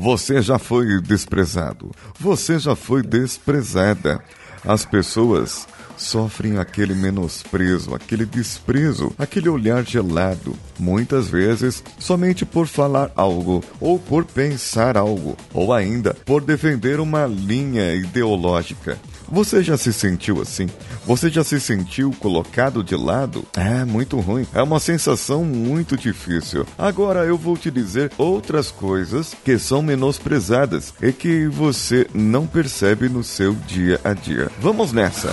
Você já foi desprezado. Você já foi desprezada. As pessoas sofrem aquele menosprezo, aquele desprezo, aquele olhar gelado, muitas vezes somente por falar algo ou por pensar algo, ou ainda por defender uma linha ideológica. Você já se sentiu assim? Você já se sentiu colocado de lado? É muito ruim. É uma sensação muito difícil. Agora eu vou te dizer outras coisas que são menosprezadas e que você não percebe no seu dia a dia. Vamos nessa.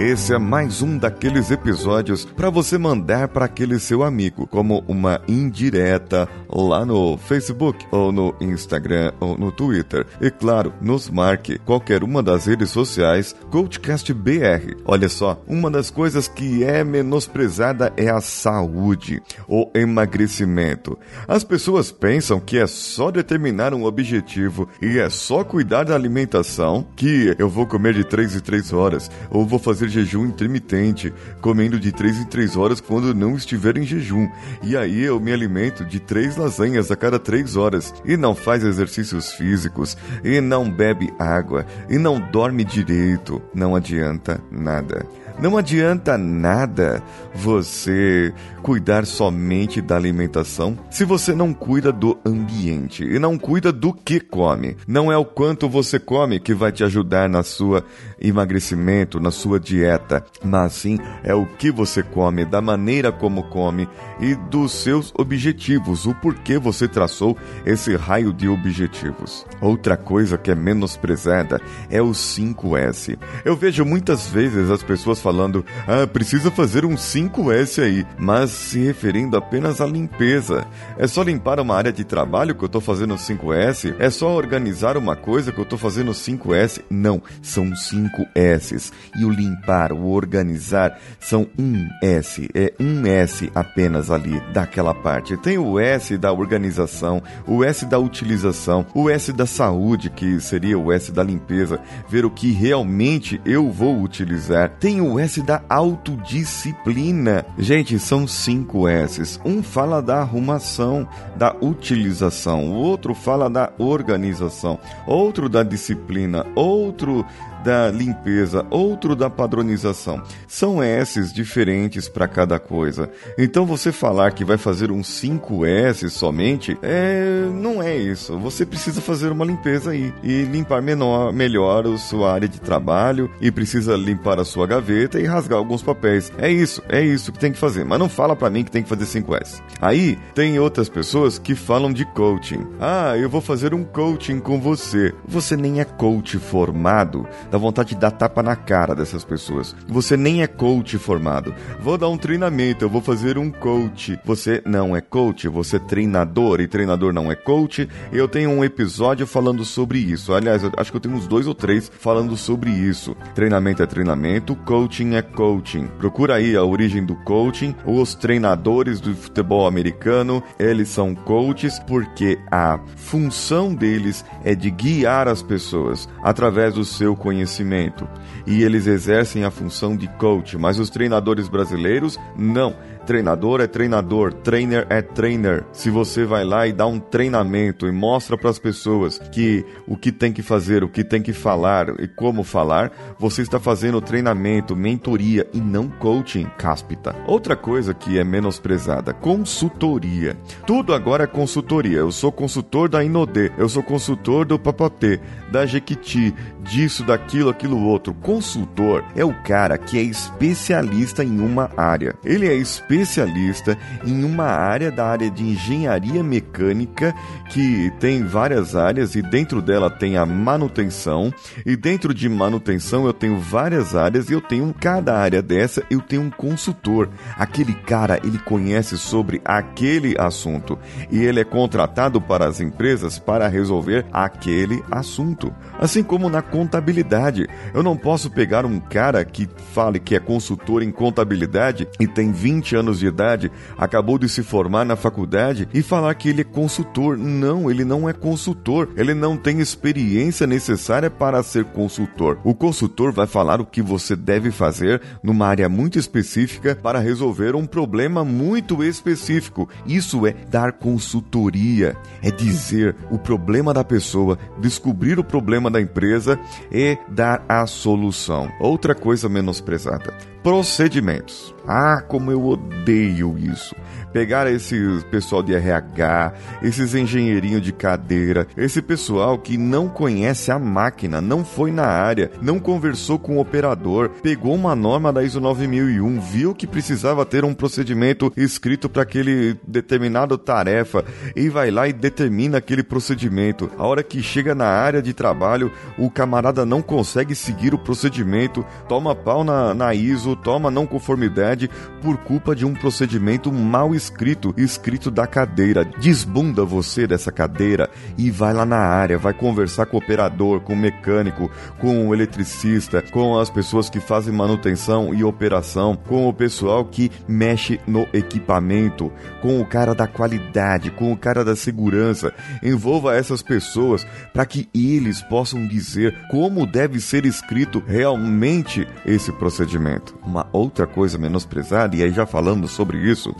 Esse é mais um daqueles episódios para você mandar para aquele seu amigo, como uma indireta lá no Facebook, ou no Instagram, ou no Twitter. E claro, nos marque qualquer uma das redes sociais Coachcast BR. Olha só, uma das coisas que é menosprezada é a saúde, o emagrecimento. As pessoas pensam que é só determinar um objetivo e é só cuidar da alimentação que eu vou comer de 3 em 3 horas, ou vou fazer jejum intermitente, comendo de 3 em 3 horas quando não estiver em jejum. E aí eu me alimento de 3 lasanhas a cada 3 horas e não faz exercícios físicos e não bebe água e não dorme direito. Não adianta nada. Não adianta nada você cuidar somente da alimentação se você não cuida do ambiente e não cuida do que come. Não é o quanto você come que vai te ajudar na sua emagrecimento, na sua dieta, mas sim é o que você come, da maneira como come e dos seus objetivos, o porquê você traçou esse raio de objetivos. Outra coisa que é menosprezada é o 5S. Eu vejo muitas vezes as pessoas falando: "Ah, precisa fazer um 5S aí", mas se referindo apenas à limpeza. É só limpar uma área de trabalho que eu estou fazendo 5S? É só organizar uma coisa que eu estou fazendo 5S? Não, são 5 S's. E o limpar, o organizar são um S, é um S apenas ali daquela parte. Tem o S da organização, o S da utilização, o S da saúde, que seria o S da limpeza, ver o que realmente eu vou utilizar. Tem o S da autodisciplina. Gente, são cinco S's. Um fala da arrumação, da utilização, o outro fala da organização, outro da disciplina, outro da limpeza, outro da padronização. São S's diferentes para cada coisa. Então você falar que vai fazer um 5S somente, é, não é isso. Você precisa fazer uma limpeza aí e limpar menor, melhor a sua área de trabalho e precisa limpar a sua gaveta e rasgar alguns papéis. É isso, é isso que tem que fazer. Mas não fala para mim que tem que fazer 5S. Aí tem outras pessoas que falam de coaching. Ah, eu vou fazer um coaching com você. Você nem é coach formado dá vontade de dar tapa na cara dessas pessoas. Você nem é coach formado. Vou dar um treinamento, eu vou fazer um coach. Você não é coach, você é treinador e treinador não é coach. Eu tenho um episódio falando sobre isso. Aliás, acho que eu tenho uns dois ou três falando sobre isso. Treinamento é treinamento, coaching é coaching. Procura aí a origem do coaching. Os treinadores do futebol americano, eles são coaches porque a função deles é de guiar as pessoas através do seu conhecimento conhecimento e eles exercem a função de coach, mas os treinadores brasileiros não. Treinador é treinador, trainer é trainer. Se você vai lá e dá um treinamento e mostra para as pessoas que o que tem que fazer, o que tem que falar e como falar, você está fazendo treinamento, mentoria e não coaching, cáspita. Outra coisa que é menosprezada, consultoria. Tudo agora é consultoria. Eu sou consultor da Inodê, eu sou consultor do Papotê, da Jequiti, disso, daquilo, aquilo outro. Consultor é o cara que é especialista em uma área. Ele é especialista especialista em uma área da área de engenharia mecânica que tem várias áreas e dentro dela tem a manutenção e dentro de manutenção eu tenho várias áreas e eu tenho cada área dessa eu tenho um consultor. Aquele cara, ele conhece sobre aquele assunto e ele é contratado para as empresas para resolver aquele assunto. Assim como na contabilidade, eu não posso pegar um cara que fale que é consultor em contabilidade e tem 20 anos de idade, acabou de se formar na faculdade e falar que ele é consultor. Não, ele não é consultor. Ele não tem experiência necessária para ser consultor. O consultor vai falar o que você deve fazer numa área muito específica para resolver um problema muito específico. Isso é dar consultoria. É dizer o problema da pessoa, descobrir o problema da empresa e dar a solução. Outra coisa menosprezada: procedimentos. Ah, como eu odeio isso. Pegar esse pessoal de RH, esses engenheirinhos de cadeira, esse pessoal que não conhece a máquina, não foi na área, não conversou com o operador, pegou uma norma da ISO 9001, viu que precisava ter um procedimento escrito para aquele determinado tarefa e vai lá e determina aquele procedimento. A hora que chega na área de trabalho, o camarada não consegue seguir o procedimento, toma pau na, na ISO, toma não conformidade por culpa de um procedimento mal escrito, escrito da cadeira. Desbunda você dessa cadeira e vai lá na área, vai conversar com o operador, com o mecânico, com o eletricista, com as pessoas que fazem manutenção e operação, com o pessoal que mexe no equipamento, com o cara da qualidade, com o cara da segurança. Envolva essas pessoas para que eles possam dizer como deve ser escrito realmente esse procedimento. Uma outra coisa menosprezada, e aí já falando sobre isso,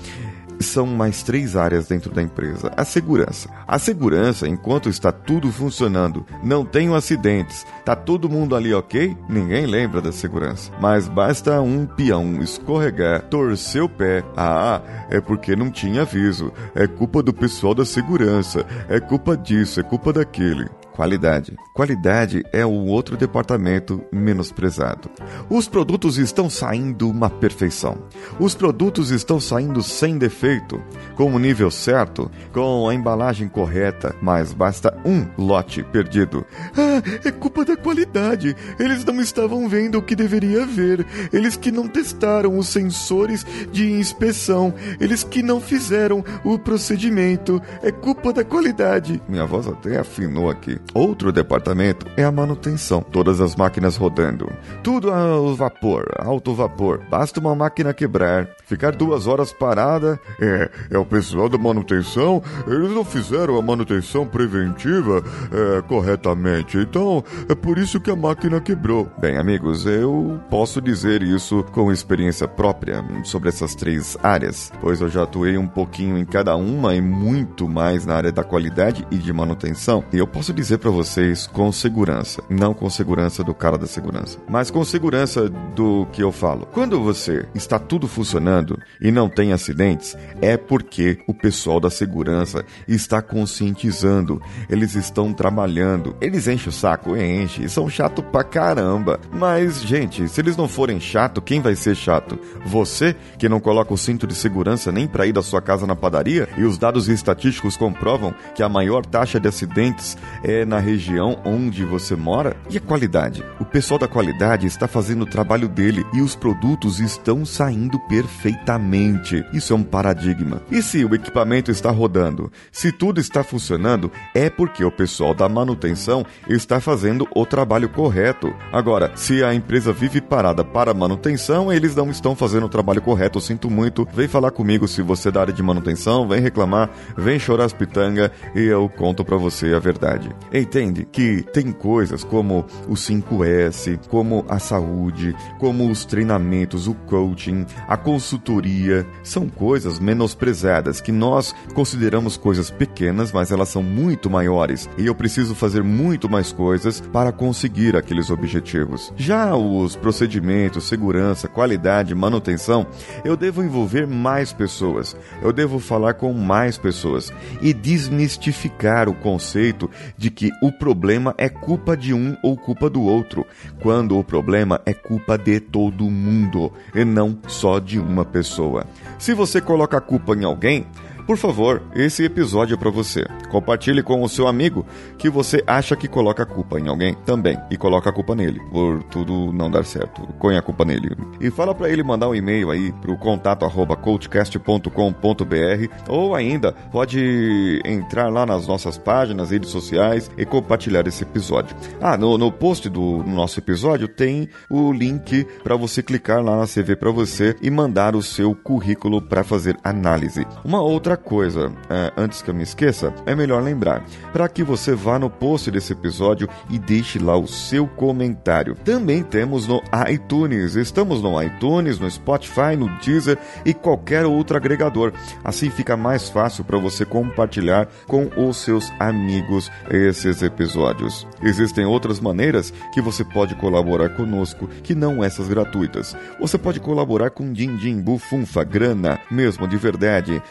são mais três áreas dentro da empresa. A segurança. A segurança, enquanto está tudo funcionando, não tem acidentes, tá todo mundo ali ok, ninguém lembra da segurança. Mas basta um peão escorregar, torcer o pé. Ah, é porque não tinha aviso. É culpa do pessoal da segurança. É culpa disso, é culpa daquele. Qualidade. Qualidade é o outro departamento menosprezado. Os produtos estão saindo uma perfeição. Os produtos estão saindo sem defeito, com o nível certo, com a embalagem correta, mas basta um lote perdido. Ah, é culpa da qualidade. Eles não estavam vendo o que deveria ver. Eles que não testaram os sensores de inspeção. Eles que não fizeram o procedimento. É culpa da qualidade. Minha voz até afinou aqui. Outro departamento é a manutenção. Todas as máquinas rodando. Tudo ao vapor, alto vapor. Basta uma máquina quebrar, ficar duas horas parada. É, é o pessoal da manutenção. Eles não fizeram a manutenção preventiva é, corretamente. Então, é por isso que a máquina quebrou. Bem, amigos, eu posso dizer isso com experiência própria sobre essas três áreas, pois eu já atuei um pouquinho em cada uma e muito mais na área da qualidade e de manutenção. E eu posso dizer para vocês com segurança, não com segurança do cara da segurança, mas com segurança do que eu falo. Quando você está tudo funcionando e não tem acidentes, é porque o pessoal da segurança está conscientizando, eles estão trabalhando, eles enchem o saco, enchem, são chato pra caramba. Mas, gente, se eles não forem chato, quem vai ser chato? Você, que não coloca o cinto de segurança nem para ir da sua casa na padaria? E os dados estatísticos comprovam que a maior taxa de acidentes é na região onde você mora? E a qualidade? O pessoal da qualidade está fazendo o trabalho dele e os produtos estão saindo perfeitamente. Isso é um paradigma. E se o equipamento está rodando? Se tudo está funcionando, é porque o pessoal da manutenção está fazendo o trabalho correto. Agora, se a empresa vive parada para manutenção, eles não estão fazendo o trabalho correto. Eu sinto muito. Vem falar comigo se você é da área de manutenção, vem reclamar, vem chorar as pitangas e eu conto para você a verdade entende? Que tem coisas como o 5S, como a saúde, como os treinamentos, o coaching, a consultoria, são coisas menosprezadas que nós consideramos coisas pequenas, mas elas são muito maiores. E eu preciso fazer muito mais coisas para conseguir aqueles objetivos. Já os procedimentos, segurança, qualidade, manutenção, eu devo envolver mais pessoas, eu devo falar com mais pessoas e desmistificar o conceito de que o problema é culpa de um ou culpa do outro, quando o problema é culpa de todo mundo e não só de uma pessoa. Se você coloca a culpa em alguém, por favor, esse episódio é para você. Compartilhe com o seu amigo que você acha que coloca a culpa em alguém também e coloca a culpa nele por tudo não dar certo. Põe a culpa nele. E fala para ele mandar um e-mail aí pro contato@coachcast.com.br ou ainda pode entrar lá nas nossas páginas, redes sociais e compartilhar esse episódio. Ah, no, no post do no nosso episódio tem o link para você clicar lá na CV para você e mandar o seu currículo para fazer análise. Uma outra coisa, é, antes que eu me esqueça, é melhor lembrar para que você vá no post desse episódio e deixe lá o seu comentário. Também temos no iTunes, estamos no iTunes, no Spotify, no Deezer e qualquer outro agregador. Assim fica mais fácil para você compartilhar com os seus amigos esses episódios. Existem outras maneiras que você pode colaborar conosco que não essas gratuitas. Você pode colaborar com Din Din, Bufunfa, Grana, mesmo de verdade,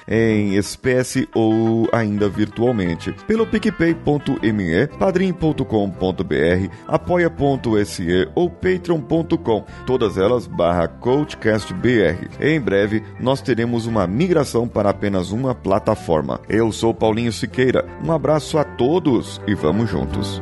em espécie ou ainda virtualmente, pelo picpay.me, padrim.com.br, apoia.se ou patreon.com, todas elas barra coachcastbr. Em breve, nós teremos uma migração para apenas uma plataforma. Eu sou Paulinho Siqueira, um abraço a todos e vamos juntos.